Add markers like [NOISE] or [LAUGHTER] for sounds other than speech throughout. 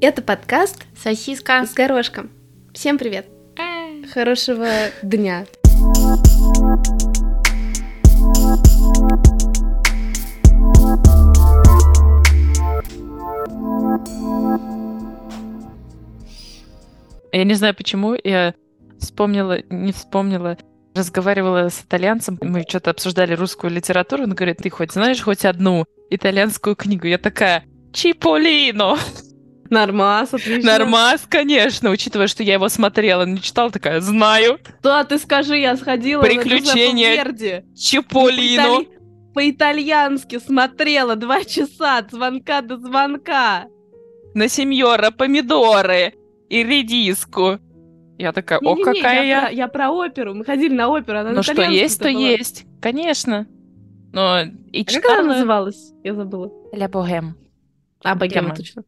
Это подкаст Сосиска. с горошком. Всем привет. Хорошего дня. Я не знаю почему, я вспомнила, не вспомнила, разговаривала с итальянцем, мы что-то обсуждали русскую литературу, он говорит, ты хоть знаешь хоть одну итальянскую книгу? Я такая, Чиполлино! Нормас, отлично. Нормас, конечно, учитывая, что я его смотрела, не читала, такая, знаю. Да, ты скажи, я сходила Приключения. Чиполлино. По-итальянски смотрела два часа от звонка до звонка. На сеньора помидоры и редиску. Я такая, о, Не-не-не, какая я, я. Про, я про оперу. Мы ходили на оперу, она на Ну что есть, то была. есть. Конечно. Но и А как она читала называлась? Я забыла. Ля Богем. А, Богема. точно.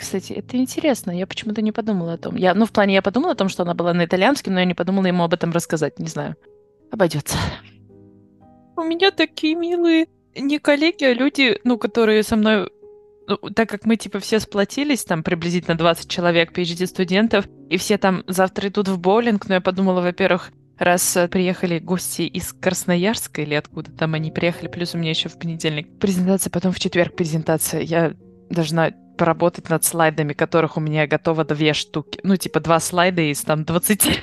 Кстати, это интересно. Я почему-то не подумала о том. Я, ну, в плане, я подумала о том, что она была на итальянском, но я не подумала ему об этом рассказать. Не знаю. Обойдется. У меня такие милые не коллеги, а люди, ну, которые со мной ну, так как мы, типа, все сплотились, там, приблизительно 20 человек, PhD-студентов, и все там завтра идут в боулинг, но я подумала, во-первых, раз э, приехали гости из Красноярска или откуда там они приехали, плюс у меня еще в понедельник презентация, потом в четверг презентация, я должна поработать над слайдами, которых у меня готово две штуки. Ну, типа, два слайда из там 20.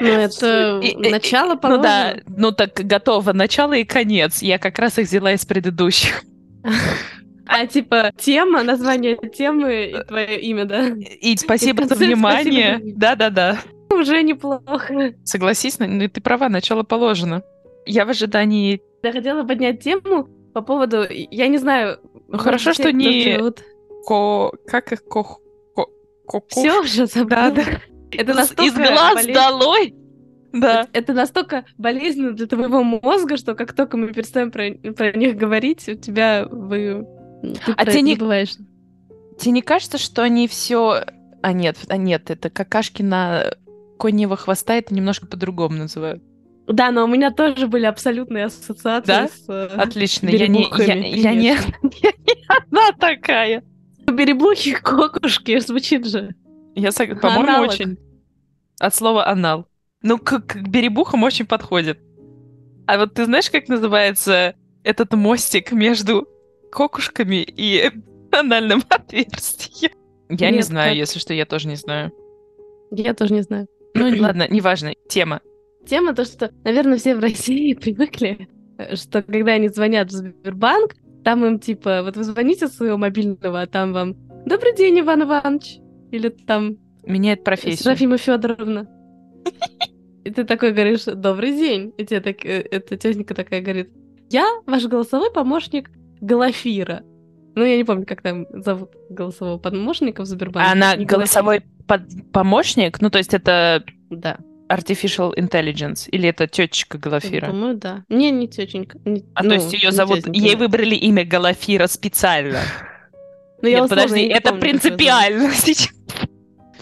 Ну, это И- начало, Ну по-моему. да, ну так готово начало и конец. Я как раз их взяла из предыдущих. А, типа, тема, название темы и твое имя, да? И [LAUGHS] спасибо за внимание. Да-да-да. Уже неплохо. Согласись, ну ну, ты права, начало положено. Я в ожидании... Я хотела поднять тему по поводу... Я не знаю... Ну, хорошо, что не- Ко... Как их? Ко... Ко... ко- Все уже забыла. Да, да. Это Из- настолько Из глаз болезнь- долой! Да. Это, настолько болезненно для твоего мозга, что как только мы перестаем про, про них говорить, у тебя вы... Ты А тебе не- забываешь. Тебе не кажется, что они все... А нет, а нет, это какашки на коньего хвоста, это немножко по-другому называют. Да, но у меня тоже были абсолютные ассоциации Да? с... э, Отлично, я не, я, я не, [LAUGHS] я не одна такая. Береблухи кокушки, [LAUGHS] звучит же. Я, сог- по-моему, Аналог. очень... От слова анал. Ну, к, к беребухам очень подходит. А вот ты знаешь, как называется этот мостик между кокушками и [LAUGHS] анальным отверстием? Я не Нет, знаю, как? если что, я тоже не знаю. Я тоже не знаю. Ну, [CLEARS THROAT] ладно, неважно. Тема. Тема то, что, наверное, все в России [LAUGHS] привыкли, э, что когда они звонят в Сбербанк, там им типа, вот вы звоните с своего мобильного, а там вам «Добрый день, Иван Иванович!» Или там Меняет профессию. «Серафима Федоровна». И ты такой говоришь «Добрый день!» И тебе так, э, эта тетенька такая говорит «Я ваш голосовой помощник Глафира». Ну, я не помню, как там зовут голосового помощника в Сбербанке. Она голосовой под- помощник? Ну, то есть это Да. Artificial intelligence? Или это тетечка Галафира? По-моему, да. Не, не тетенька. Не- А ну, то есть ее зовут... тетенька, Ей выбрали имя Галафира специально. [LAUGHS] Ну, я Нет, подожди, не это помню, принципиально [LAUGHS] сейчас.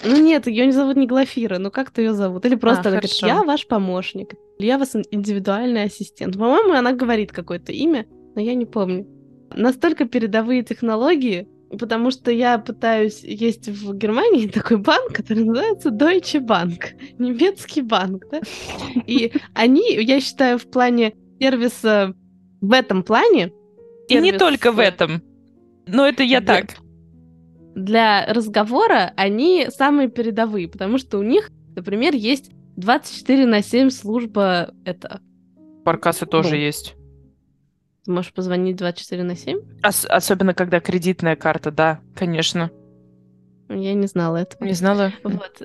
Ну нет, ее не зовут не Глафира, ну как-то ее зовут? Или просто А, она говорит, я ваш помощник, или я вас ин- индивидуальный ассистент. По-моему, она говорит какое-то имя, но я не помню. Настолько передовые технологии, потому что я пытаюсь... Есть в Германии [LAUGHS] такой банк, который называется Deutsche Bank, немецкий банк, да? И [LAUGHS] они, я считаю, в плане сервиса, в этом плане, И не только в этом. Но это я так. для разговора они самые передовые, потому что у них, например, есть 24 на 7 служба это. Баркасы тоже Ну. есть. Ты можешь позвонить 24 на 7? Ос- особенно, когда кредитная карта, да, конечно. Я не знала этого. Не знала. Вот.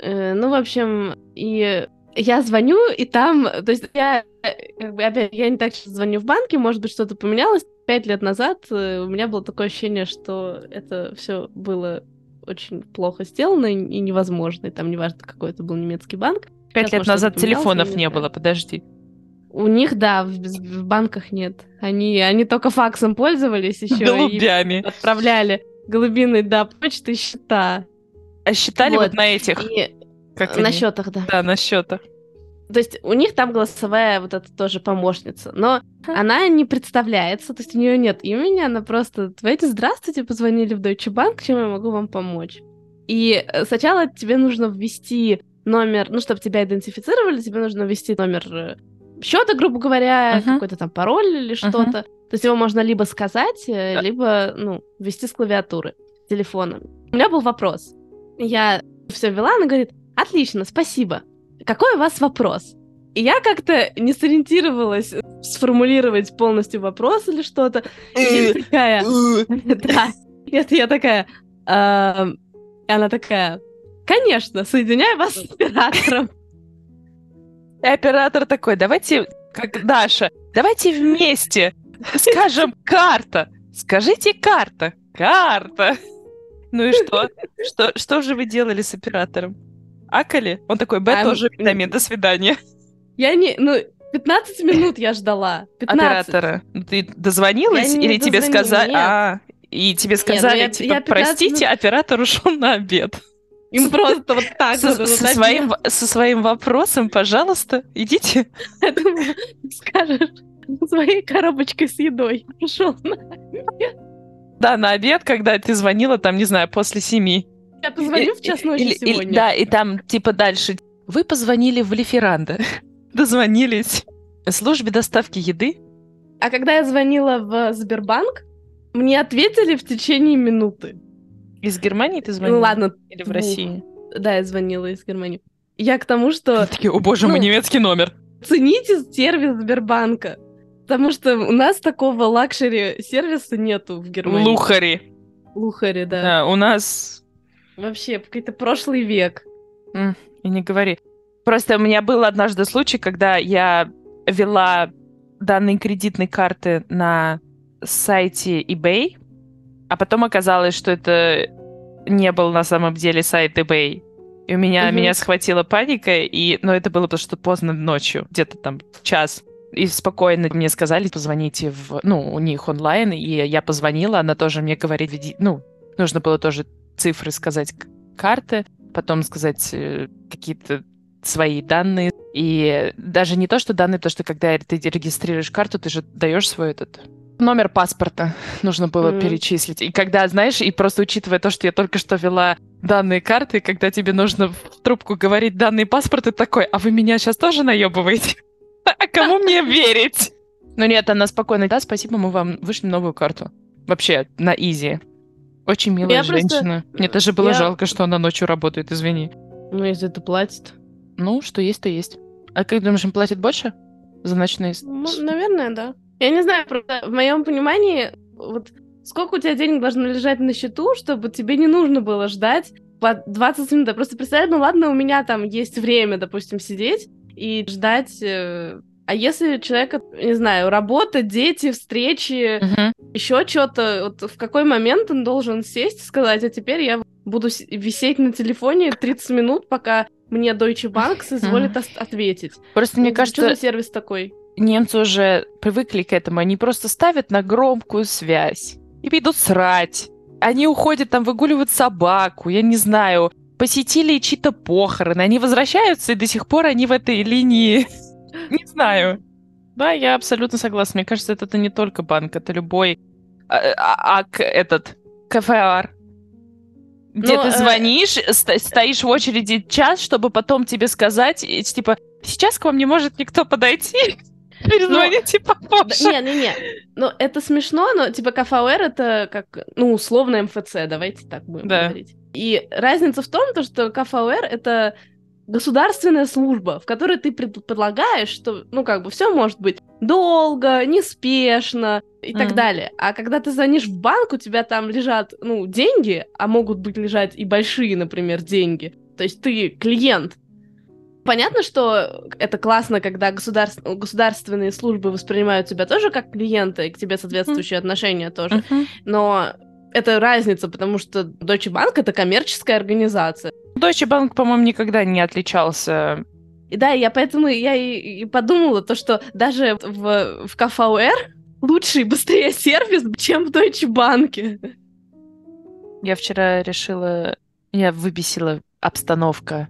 Э, Ну, в общем, и я звоню, и там, то есть я, э, как бы, опять, я не так часто звоню в банке, может быть, что-то поменялось. Пять лет назад э, у меня было такое ощущение, что это все было очень плохо сделано и невозможно. И там неважно, какой это был немецкий банк. Пять Сейчас, лет может, назад телефонов не было, подожди. У них, да, в, в банках нет. Они, они только факсом пользовались [LAUGHS] еще и Голубями. отправляли голубиной, да, почты и счета. А считали вот, Вот. на этих? И Как на они? счетах, да. Да, на счетах. То есть у них там голосовая вот эта тоже помощница, но она не представляется, то есть у нее нет имени, она просто «Давайте, здравствуйте, позвонили в Deutsche Bank, чем я могу вам помочь?» И э, сначала тебе нужно ввести номер, ну, чтобы тебя идентифицировали, тебе нужно ввести номер э, счета, грубо говоря, uh-huh. какой-то там пароль или что-то. Uh-huh. То есть его можно либо сказать, uh-huh. либо, ну, ввести с клавиатуры телефона. У меня был вопрос. Я все ввела, она говорит, отлично, спасибо. Какой у вас вопрос? И я как-то не сориентировалась сформулировать полностью вопрос или что-то. И я э, такая... Э. Да. Это я такая... И она такая... Конечно, соединяю вас с оператором. И оператор такой, давайте, как Даша, давайте вместе скажем карта. Скажите карта. Карта. Ну и что? Что, что же вы делали с оператором? Акали? Он такой, Б а, тоже витамин, до свидания. Я не... Ну, 15 минут я ждала. 15. Оператора. Ну, ты дозвонилась или тебе сказали... А, и тебе сказали, Нет, ну я, типа, я простите, минут... оператор ушел на обед. Им просто вот так со, вот, со, своим, со своим вопросом, пожалуйста, идите. Скажешь, своей коробочкой с едой пришел на обед. Да, на обед, когда ты звонила, там, не знаю, после семи. Я позвоню в час ночи или, сегодня. Или, да, и там, типа, дальше. Вы позвонили в Lieferando. [LAUGHS] Дозвонились. Службе доставки еды. А когда я звонила в Сбербанк, мне ответили в течение минуты. Из Германии ты звонила? Ну ладно. Или в России? Да, я звонила из Германии. Я к тому, что... Такие, о боже мой, ну, немецкий номер. Цените сервис Сбербанка. Потому что у нас такого luxury сервиса нету в Германии. Luxury. Лухари, да. Да, у нас... Вообще, какой-то прошлый век. Mm, и не говори. Просто у меня был однажды случай, когда я вела данные кредитной карты на сайте eBay, а потом оказалось, что это не был на самом деле сайт eBay. И у меня, угу. меня схватила паника, и, но это было потому что поздно ночью, где-то там час. И спокойно мне сказали, позвоните в, ну, у них онлайн, и я позвонила, она тоже мне говорит, ну, нужно было тоже цифры сказать карты, потом сказать э, какие-то свои данные. И даже не то, что данные, то, что когда ты регистрируешь карту, ты же даешь свой этот Номер паспорта нужно было mm-hmm. перечислить. И когда, знаешь, и просто учитывая то, что я только что вела данные карты, когда тебе нужно в трубку говорить данные паспорта, такой, а вы меня сейчас тоже наебываете? [LAUGHS] А кому мне верить? Ну нет, она спокойно, да, спасибо, мы вам вышли новую карту. Вообще, на изи. Очень милая женщина. Мне даже было жалко, что она ночью работает, извини. Ну, если это платит. Ну, что есть, то есть. А как думаешь, им платят больше за ночные? Ну, наверное, да. Я не знаю, просто в моем понимании, вот сколько у тебя денег должно лежать на счету, чтобы тебе не нужно было ждать по 20 минут. Я просто представляю, ну ладно, у меня там есть время, допустим, сидеть и ждать. Э, а если человека, не знаю, работа, дети, встречи, uh-huh. еще что-то, вот в какой момент он должен сесть и сказать, а теперь я буду висеть на телефоне 30 минут, пока мне Deutsche Bank соизволит uh-huh. ответить. Просто мне кажется... Что за сервис такой? Немцы уже привыкли к этому. Они просто ставят на громкую связь и идут срать. Они уходят там выгуливать собаку, я не знаю, посетили чьи-то похороны. Они возвращаются, и до сих пор они в этой линии. [LAUGHS] Не знаю. Да, я абсолютно согласна. Мне кажется, это не только банк, это любой а, а, а этот КФР. Где Но, ты э, звонишь, э... стоишь в очереди час, чтобы потом тебе сказать, типа, сейчас к вам не может никто подойти. [LAUGHS] Перезвоните ну, попозже. Не-не-не, ну это смешно, но типа КФУР это как, ну, условно МФЦ, давайте так будем да. говорить. И разница в том, то, что КФУР это государственная служба, в которой ты предполагаешь, что, ну, как бы, все может быть долго, неспешно и mm. так далее. А когда ты звонишь в банк, у тебя там лежат, ну, деньги, а могут быть лежать и большие, например, деньги. То есть ты клиент, Понятно, что это классно, когда государств... государственные службы воспринимают тебя тоже как клиента, и к тебе соответствующие mm-hmm. отношения тоже. Mm-hmm. Но это разница, потому что Deutsche Bank — это коммерческая организация. Deutsche Bank, по-моему, никогда не отличался и да, я поэтому я и, и подумала, то, что даже в, в КФУР лучше и быстрее сервис, чем в Deutsche Bank. Я вчера решила... Я выбесила обстановка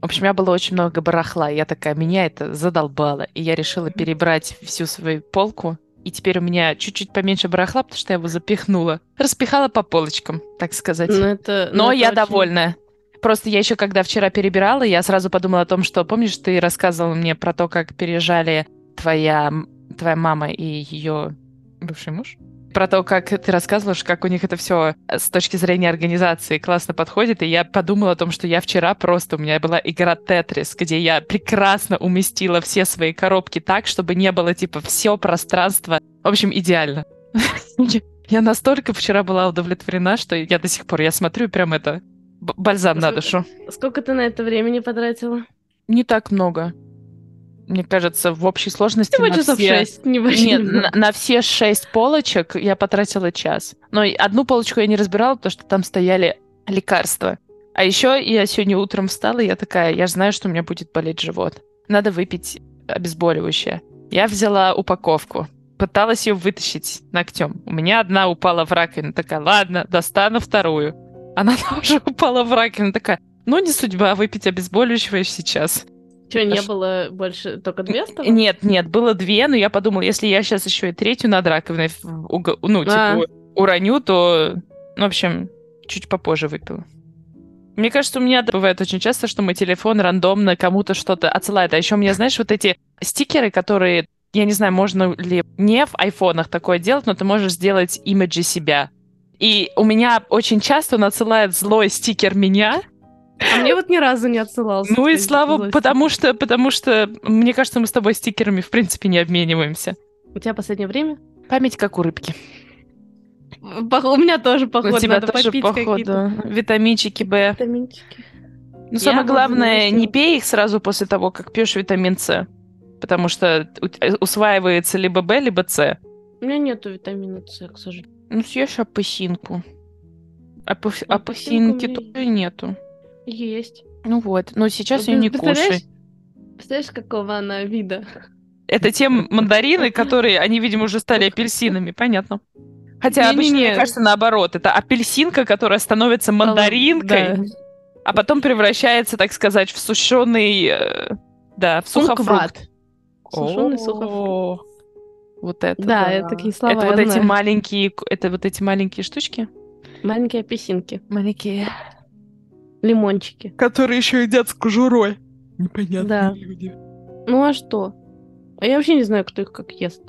В общем, у меня было очень много барахла, и я такая, меня это задолбало. И я решила перебрать всю свою полку, и теперь у меня чуть-чуть поменьше барахла, потому что я его запихнула. Распихала по полочкам, так сказать. Ну, это, Но ну, я это очень- довольна. Просто я еще когда вчера перебирала, я сразу подумала о том, что, помнишь, ты рассказывала мне про то, как переезжали твоя, твоя мама и ее бывший муж? Про то, как ты рассказываешь, как у них это все с точки зрения организации классно подходит. И я подумала о том, что я вчера просто, у меня была игра Тетрис, где я прекрасно уместила все свои коробки так, чтобы не было, типа, все пространство. В общем, идеально. [LAUGHS] Я настолько вчера была удовлетворена, что я до сих пор, я смотрю, прям это бальзам на душу. Сколько ты на это времени потратила? Не так много. Мне кажется, в общей сложности Всего на часов все- шесть, не больше. Нет, не на, на все шесть полочек я потратила час. Но одну полочку я не разбирала, потому что там стояли лекарства. А еще я сегодня утром встала, и я такая, я знаю, что у меня будет болеть живот. Надо выпить обезболивающее. Я взяла упаковку, пыталась ее вытащить ногтем. У меня одна упала в раковину, такая, ладно, достану вторую. Она [LAUGHS] тоже упала в раковину, такая, ну не судьба выпить обезболивающего сейчас. Что, не Аж- было больше, только две оставалось? Нет, нет, было две, но я подумала, если я сейчас еще и третью над раковиной ну, типа, А. уроню, то, ну, в общем, чуть попозже выпила. Мне кажется, у меня бывает очень часто, что мой телефон рандомно кому-то что-то отсылает. А еще у меня, знаешь, вот эти стикеры, которые, я не знаю, можно ли не в айфонах такое делать, но ты можешь сделать имиджи себя. И у меня очень часто он отсылает злой стикер меня, А мне вот ни разу не отсылался. ну и слава, злости. потому что, потому что, мне кажется, мы с тобой стикерами, в принципе, не обмениваемся. У тебя последнее время? Память как у рыбки. Пох- У меня тоже, походу, у тебя надо тоже, попить походу, какие-то витаминчики Б. витаминчики. Но самое вроде главное, не пей их сразу после того, как пьешь витамин С. Потому что усваивается либо Б, либо С. У меня нету витамина С, к сожалению. Ну, съешь апельсинку. Апельс- Апельсинку Апельсинки тоже нету. Есть. Ну вот, но сейчас Ты ее не кушай. Представляешь, какого она вида? Это те мандарины, [LAUGHS] которые, они, видимо, уже стали апельсинами, понятно. Хотя обычно, Не-не-не. мне кажется, наоборот. Это апельсинка, которая становится мандаринкой, Да. а потом превращается, так сказать, в сушеный, э, да, в сухофрукт. Сушеный сухофрукт. Вот это. Да, это такие слова Это вот эти маленькие, это вот эти маленькие штучки. Маленькие апельсинки. Маленькие. Лимончики. Которые еще едят с кожурой. Непонятные Да. люди. Ну а что? А я вообще не знаю, кто их как ест.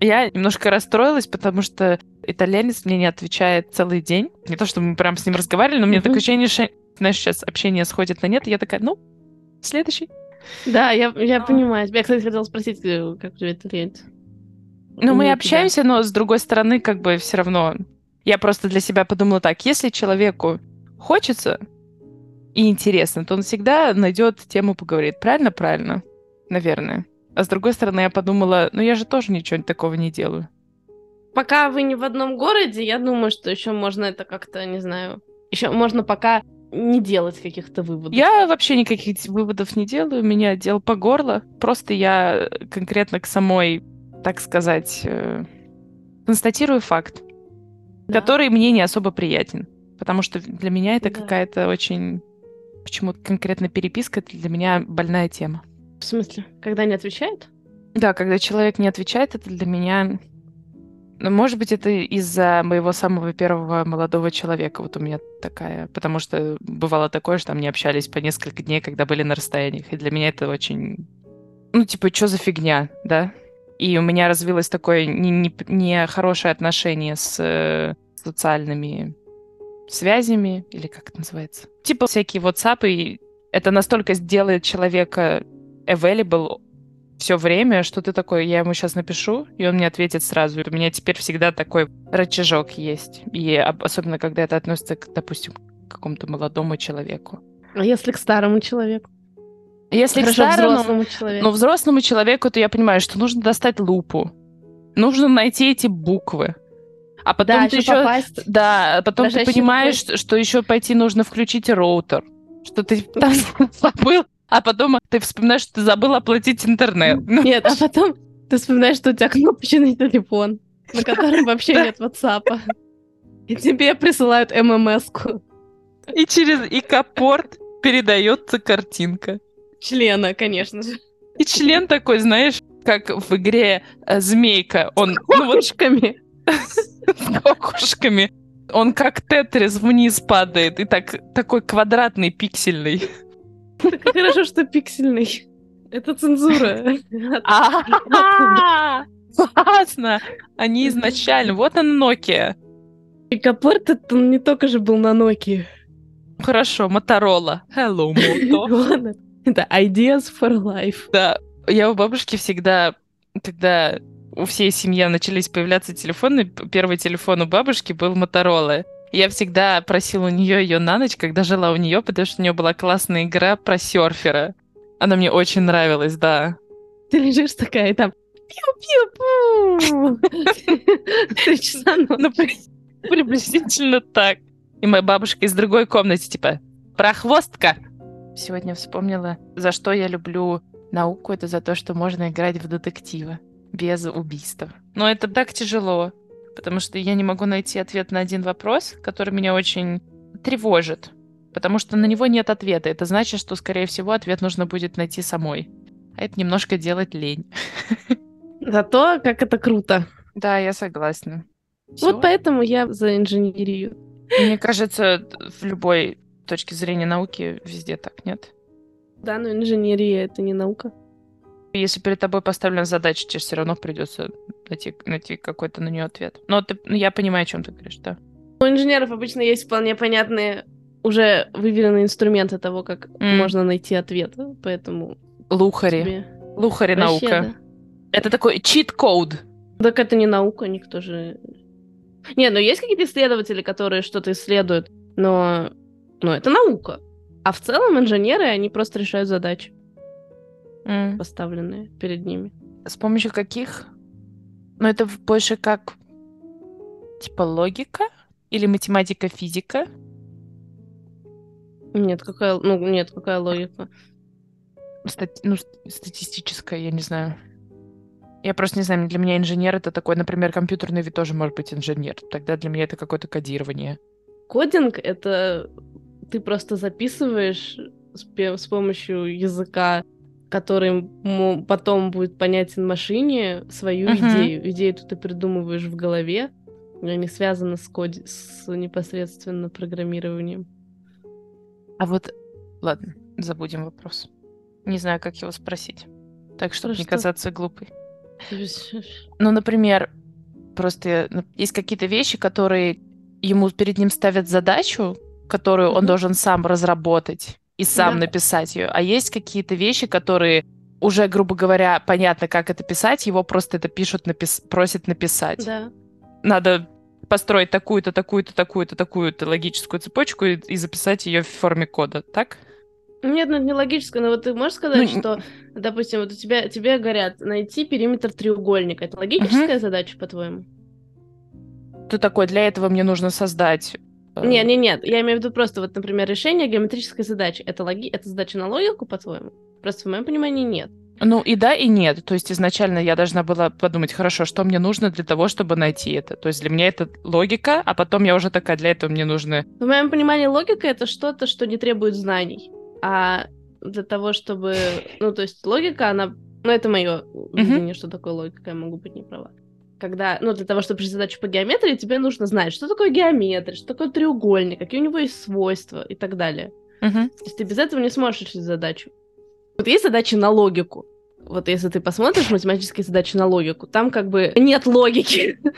Я немножко расстроилась, потому что итальянец мне не отвечает целый день. Не то, чтобы мы прям с ним разговаривали, но у меня Мгм. такое ощущение, что, знаешь, сейчас общение сходит на нет, и я такая, ну, следующий. Да, я, я А. понимаю. Я, кстати, хотела спросить, э, как у тебя итальянец. Ну, мы общаемся, но с другой стороны, как бы все равно... Я просто для себя подумала так, если человеку хочется и интересно, то он всегда найдет тему поговорить. Правильно? Правильно. Наверное. А с другой стороны, я подумала, ну я же тоже ничего такого не делаю. Пока вы не в одном городе, я думаю, что еще можно это как-то, не знаю, еще можно пока не делать каких-то выводов. Я вообще никаких выводов не делаю, у меня дел по горло. Просто я конкретно к самой, так сказать, э, констатирую факт, Да. который мне не особо приятен. Потому что для меня это Да. какая-то очень... Почему конкретно переписка это для меня больная тема. В смысле, когда не отвечает? Да, когда человек не отвечает, это для меня... Ну, может быть, это из-за моего самого первого молодого человека. Вот у меня такая... Потому что бывало такое, что там не общались по несколько дней, когда были на расстояниях. И для меня это очень... Ну, типа, что за фигня, да? И у меня развилось такое нехорошее не, не отношение с э, социальными связями, или как это называется? Типа всякие WhatsApp, и это настолько сделает человека available все время, что ты такой, я ему сейчас напишу, и он мне ответит сразу. У меня теперь всегда такой рычажок есть. И об- особенно, когда это относится, к, допустим, к какому-то молодому человеку. А если к старому человеку? Если к Хорошо, старому, взрослому человеку. ну, взрослому человеку, то я понимаю, что нужно достать лупу. Нужно найти эти буквы. А потом да, ты еще попасть. Да, потом ты понимаешь, что, что еще пойти нужно включить роутер. Что ты [LAUGHS] там забыл, а потом ты вспоминаешь, что ты забыл оплатить интернет. Ну, Нет, а [LAUGHS] потом ты вспоминаешь, что у тебя кнопочный телефон, на [LAUGHS] котором вообще нет WhatsApp. И тебе присылают ММС-ку. И через ИК-порт передается картинка. Члена, конечно же. И член такой, знаешь, как в игре э, Змейка. Он С кокушками. [LAUGHS] с кокушками. Он как тетрис вниз падает. И так, такой квадратный, пиксельный. Хорошо, что пиксельный. Это цензура. [LAUGHS] Классно! Они изначально... Вот он Nokia. И Капорт это не только же был на Nokia. Хорошо, Моторола. Hello, [LAUGHS] Moto. Это Ideas for Life. Да, я у бабушки всегда, когда у всей семьи начались появляться телефоны, первый телефон у бабушки был Моторола. Я всегда просила у нее ее на ночь, когда жила у нее, потому что у нее была классная игра про серфера. Она мне очень нравилась, да. Ты лежишь такая, и там пиу-пиу-пу. Три часа Ну, ночи. при- приблизительно так. И моя бабушка из другой комнаты, типа, прохвостка. Сегодня вспомнила, за что я люблю науку. Это за то, что можно играть в детектива без убийств. Но это так тяжело, потому что я не могу найти ответ на один вопрос, который меня очень тревожит. Потому что на него нет ответа. Это значит, что, скорее всего, ответ нужно будет найти самой. А это немножко делать лень. [LAUGHS] Зато как это круто. Да, я согласна. Вот поэтому я за инженерию. Мне кажется, в любой точке зрения науки везде так, нет? Да, но инженерия это не наука. Если перед тобой поставлена задача, тебе все равно придется найти, найти какой-то на нее ответ. Но ты, ну, я понимаю, о чем ты говоришь, да. У инженеров обычно есть вполне понятные, уже выверенные инструменты того, как М. можно найти ответ. Поэтому Лухари. тебе Лухари вообще, наука. Это такой чит-код. да. Так это не наука, никто же... Не, ну есть какие-то исследователи, которые что-то исследуют, но... но это наука. А в целом инженеры, они просто решают задачи, М. поставленные перед ними. С помощью каких? Ну, это больше как типа логика или математика, физика. Нет, какая... Ну, нет, какая логика. Стати- ну, ст- статистическая, я не знаю. Я просто не знаю, для меня инженер это такой, например, компьютерный вид тоже может быть инженер. Тогда для меня это какое-то кодирование. Кодинг — это ты просто записываешь с помощью языка, который потом будет понятен машине, свою Мгм. идею. Идею ты придумываешь в голове, и они связаны с, коди- с непосредственно программированием. А вот, ладно, забудем вопрос. Не знаю, как его спросить. Так, чтобы Про не что? казаться глупой. Ну, например, просто ну, есть какие-то вещи, которые ему перед ним ставят задачу, которую он должен сам разработать и сам Да. написать ее. А есть какие-то вещи, которые уже, грубо говоря, понятно, как это писать, его просто это пишут, напис- просят написать. Да. Надо построить такую-то, такую-то, такую-то, такую-то логическую цепочку и, и записать ее в форме кода, так? Нет, ну это не логическое, но вот ты можешь сказать, Ну, что, допустим, вот у тебя тебе говорят найти периметр треугольника. Это логическая задача, по-твоему? Ты такой, для этого мне нужно создать... э, Нет, нет, нет. Я имею в виду просто, вот, например, решение геометрической задачи. Это, логи... это задача на логику, по-твоему? Просто в моем понимании нет. Ну и да, и нет. То есть изначально я должна была подумать, хорошо, что мне нужно для того, чтобы найти это. То есть для меня это логика, а потом я уже такая, для этого мне нужно... В моем понимании логика это что-то, что не требует знаний. А для того, чтобы... Ну, то есть логика, она... Ну, это мое видение, что такое логика, я могу быть не права. Когда, ну, для того, чтобы решить задачу по геометрии, тебе нужно знать, что такое геометрия, что такое треугольник, какие у него есть свойства и так далее. Мгм. То есть ты без этого не сможешь решить задачу. Вот есть задачи на логику. Вот если ты посмотришь математические задачи на логику, там как бы нет логики. [LAUGHS]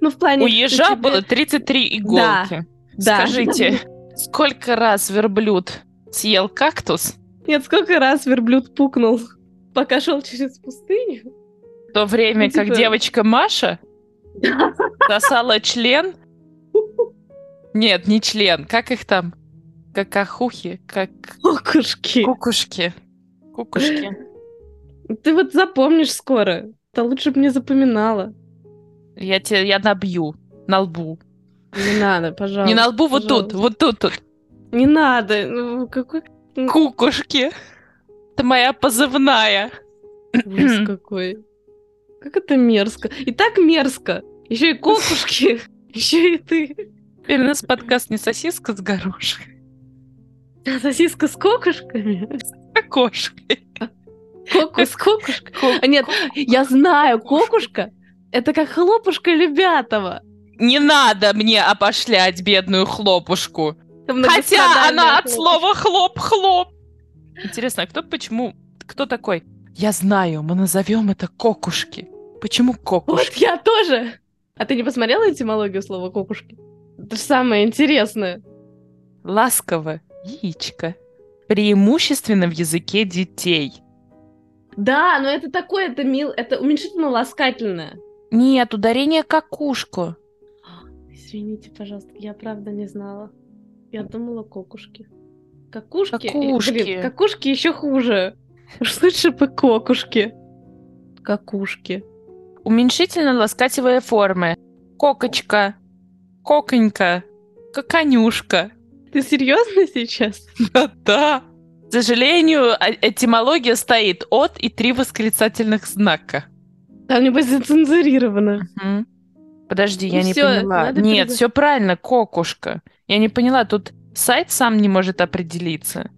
Ну, в плане... У ежа было 33 иголки. да. Скажите, сколько раз верблюд съел кактус, Нет, сколько раз верблюд пукнул, пока шел через пустыню? В то время Ну, как типа- девочка Маша сосала член... Нет, не член. Как их там? Какахухи? Как Кукушки. кукушки. Кукушки. Ты вот запомнишь скоро. Да лучше бы не запоминала. Я тебе, я набью на лбу. Не надо, пожалуйста. Не на лбу, вот тут, пожалуйста. вот тут, тут. Не надо. Ну, какой Кукушки. Это моя позывная. ужас какой. Как это мерзко. И так мерзко. Еще и кукушки. [LAUGHS] Еще и ты. Теперь у нас подкаст не сосиска с горошком. Сосиска с кокушками? С кокушкой? А, Нет, я знаю, кокушка — это как хлопушка Любятова. Не надо мне опошлять бедную хлопушку. Хотя она от слова хлоп-хлоп. Интересно, а кто почему? Кто такой? Я знаю, мы назовем это кокушки. Почему Вот кокушки? я тоже. А ты не посмотрела этимологию слова кокушки? Это же самое интересное. Ласково, яичко. Преимущественно в языке детей. Да, но это такое, это мил, это уменьшительно-ласкательное. Нет, ударение какушку. Извините, пожалуйста, я правда не знала. Я думала кокушки. Какушки? Какушки. И, блин, какушки еще хуже. Уж лучше бы кокушки. Какушки. Уменьшительно-ласкательные формы. Кокочка, коконька, коконюшка. Ты серьезно сейчас? [LAUGHS] Да. К сожалению, а- этимология стоит от и три восклицательных знака. Там, небось, зацензурировано. Мгм. Подожди, Ну я не всё, поняла. надо Нет, все правильно, кокушка. Я не поняла, тут сайт сам не может определиться.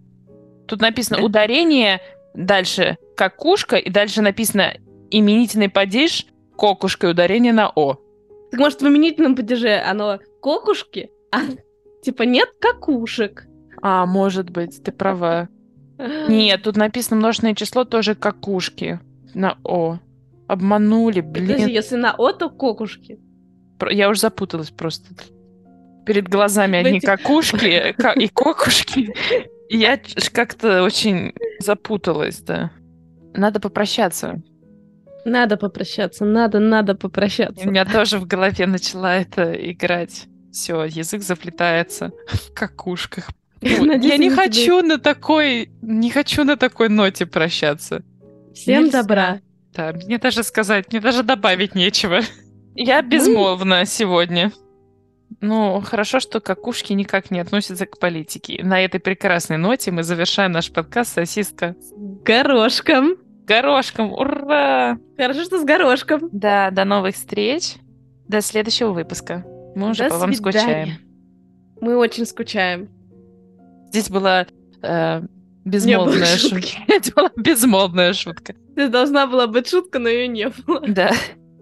Тут написано Это- ударение, дальше какушка, и дальше написано именительный падеж, кокушка и ударение на О. Так может, в именительном падеже оно кокушки, а типа нет какушек. А, может быть, ты права. Нет, тут написано множественное число тоже какушки на О. Обманули, Подожди, блин. если на О, то кокушки. Я уже запуталась просто. Перед глазами одни этих- какушки [LAUGHS] ка- и кокушки. Я как-то очень запуталась, да. Надо попрощаться. Надо попрощаться, надо, надо попрощаться. У меня тоже в голове начала это играть. Все, язык заплетается в какушках. Надеюсь, Я не они тебе- хочу на такой, не хочу на такой ноте прощаться. Всем Нельзя. добра. Да, мне даже сказать, мне даже добавить нечего. Я безмолвна сегодня. Ну, хорошо, что какушки никак не относятся к политике. На этой прекрасной ноте мы завершаем наш подкаст «Сосиска Горошком. Горошком». Ура! Хорошо, что с горошком. Да, до новых встреч. До следующего выпуска. Мы уже До по вам свидания. скучаем. Мы очень скучаем. Здесь была э, безмолвная шутка. Это [LAUGHS] была безмолвная шутка. Это должна была быть шутка, но ее не было. Да.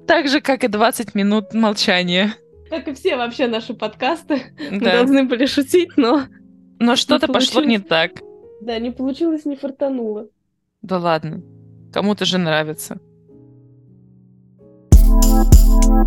Так же, как и 20 минут молчания. Как и все вообще наши подкасты. Мы Да. должны были шутить, но Но что-то пошло не так. да, не получилось, не фартануло. Да ладно. Кому-то же нравится. thank you